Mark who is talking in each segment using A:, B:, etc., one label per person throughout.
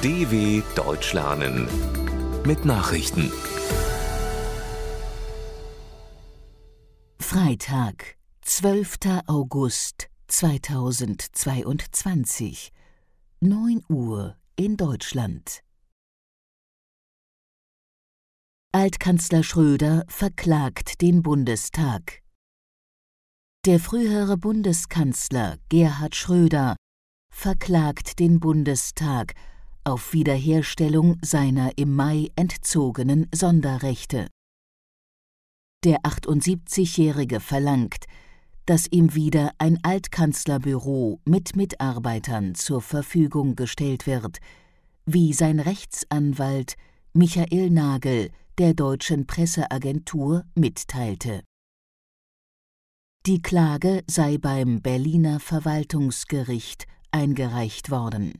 A: DW Deutsch lernen mit Nachrichten.
B: Freitag, 12. August 2022, 9 Uhr in Deutschland. Altkanzler Schröder verklagt den Bundestag. Der frühere Bundeskanzler Gerhard Schröder verklagt den Bundestag auf Wiederherstellung seiner im Mai entzogenen Sonderrechte. Der 78-Jährige verlangt, dass ihm wieder ein Altkanzlerbüro mit Mitarbeitern zur Verfügung gestellt wird, wie sein Rechtsanwalt Michael Nagel der deutschen Presseagentur mitteilte. Die Klage sei beim Berliner Verwaltungsgericht eingereicht worden.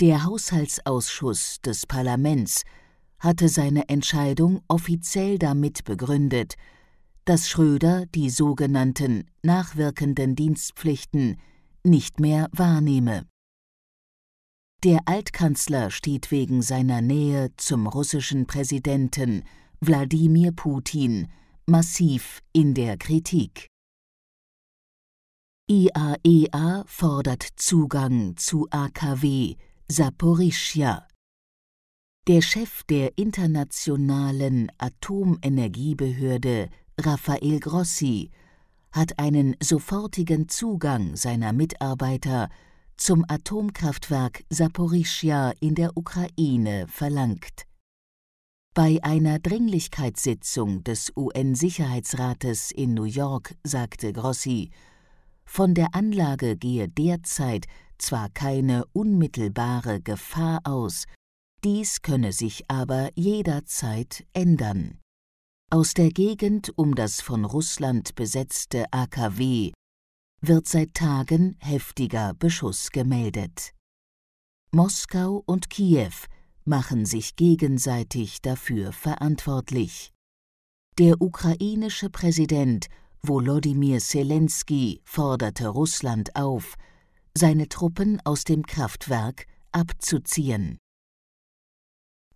B: Der Haushaltsausschuss des Parlaments hatte seine Entscheidung offiziell damit begründet, dass Schröder die sogenannten nachwirkenden Dienstpflichten nicht mehr wahrnehme. Der Altkanzler steht wegen seiner Nähe zum russischen Präsidenten Wladimir Putin massiv in der Kritik. IAEA fordert Zugang zu AKW Saporischja. Der Chef der internationalen Atomenergiebehörde Rafael Grossi hat einen sofortigen Zugang seiner Mitarbeiter zum Atomkraftwerk Saporischja in der Ukraine verlangt. Bei einer Dringlichkeitssitzung des UN-Sicherheitsrates in New York sagte Grossi, von der Anlage gehe derzeit zwar keine unmittelbare Gefahr aus, dies könne sich aber jederzeit ändern. Aus der Gegend um das von Russland besetzte AKW wird seit Tagen heftiger Beschuss gemeldet. Moskau und Kiew machen sich gegenseitig dafür verantwortlich. Der ukrainische Präsident Volodymyr Zelensky forderte Russland auf, seine Truppen aus dem Kraftwerk abzuziehen.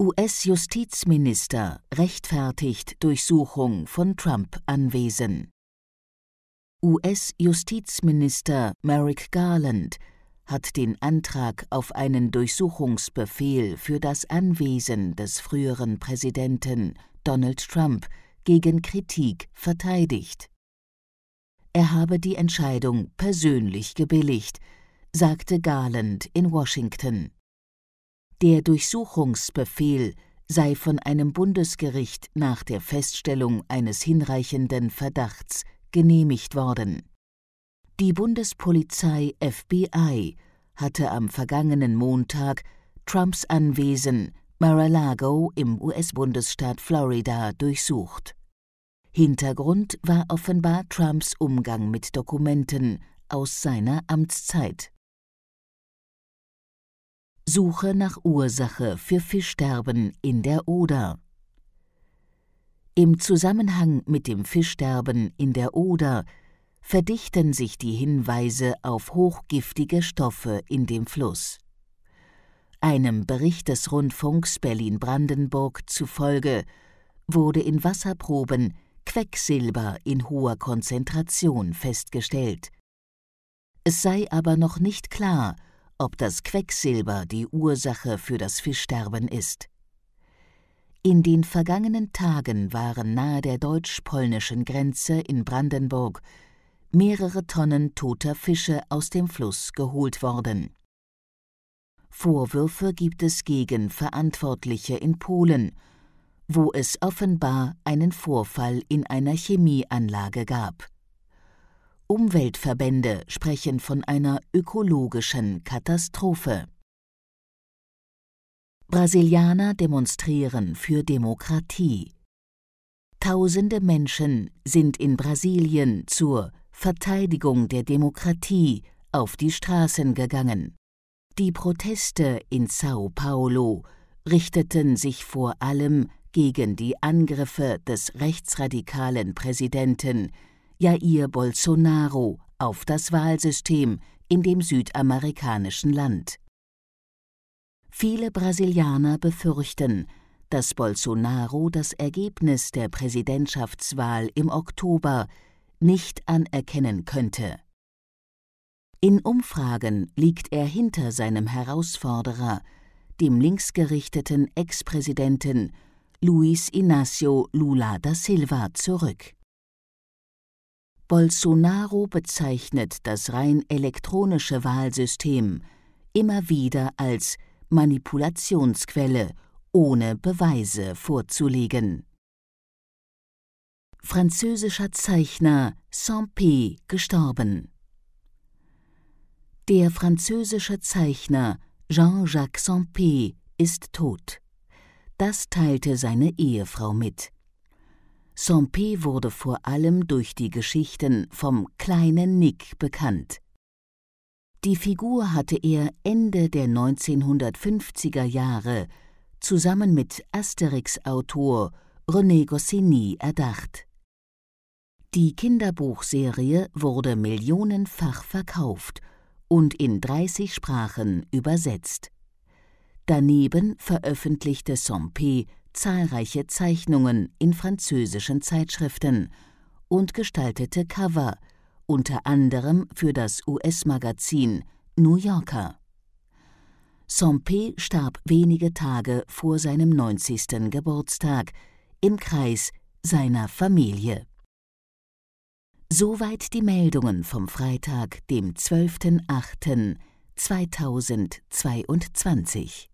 B: US-Justizminister rechtfertigt Durchsuchung von Trump-Anwesen. US-Justizminister Merrick Garland hat den Antrag auf einen Durchsuchungsbefehl für das Anwesen des früheren Präsidenten Donald Trump gegen Kritik verteidigt. Er habe die Entscheidung persönlich gebilligt, sagte Garland in Washington. Der Durchsuchungsbefehl sei von einem Bundesgericht nach der Feststellung eines hinreichenden Verdachts genehmigt worden. Die Bundespolizei FBI hatte am vergangenen Montag Trumps Anwesen Mar-a-Lago im US-Bundesstaat Florida durchsucht. Hintergrund war offenbar Trumps Umgang mit Dokumenten aus seiner Amtszeit. Suche nach Ursache für Fischsterben in der Oder. Im Zusammenhang mit dem Fischsterben in der Oder verdichten sich die Hinweise auf hochgiftige Stoffe in dem Fluss. Einem Bericht des Rundfunks Berlin-Brandenburg zufolge wurde in Wasserproben Quecksilber in hoher Konzentration festgestellt. Es sei aber noch nicht klar, ob das Quecksilber die Ursache für das Fischsterben ist. In den vergangenen Tagen waren nahe der deutsch-polnischen Grenze in Brandenburg mehrere Tonnen toter Fische aus dem Fluss geholt worden. Vorwürfe gibt es gegen Verantwortliche in Polen, wo es offenbar einen Vorfall in einer Chemieanlage gab. Umweltverbände sprechen von einer ökologischen Katastrophe. Brasilianer demonstrieren für Demokratie. Tausende Menschen sind in Brasilien zur Verteidigung der Demokratie auf die Straßen gegangen. Die Proteste in Sao Paulo richteten sich vor allem gegen die Angriffe des rechtsradikalen Präsidenten Jair Bolsonaro auf das Wahlsystem in dem südamerikanischen Land. Viele Brasilianer befürchten, dass Bolsonaro das Ergebnis der Präsidentschaftswahl im Oktober nicht anerkennen könnte. In Umfragen liegt er hinter seinem Herausforderer, dem linksgerichteten Ex-Präsidenten Luis Inácio Lula da Silva, zurück. Bolsonaro bezeichnet das rein elektronische Wahlsystem immer wieder als Manipulationsquelle ohne Beweise vorzulegen. Französischer Zeichner Saint-Pé gestorben. Der französische Zeichner Jean-Jacques Saint-Pé ist tot. Das teilte seine Ehefrau mit. Saint-Pé wurde vor allem durch die Geschichten vom kleinen Nick bekannt. Die Figur hatte er Ende der 1950er Jahre zusammen mit Asterix-Autor René Goscinny erdacht. Die Kinderbuchserie wurde millionenfach verkauft und in 30 Sprachen übersetzt. Daneben veröffentlichte Sampé zahlreiche Zeichnungen in französischen Zeitschriften und gestaltete Cover, unter anderem für das US-Magazin New Yorker. Sampé starb wenige Tage vor seinem 90. Geburtstag im Kreis seiner Familie. Soweit die Meldungen vom Freitag, dem 12.08.2022.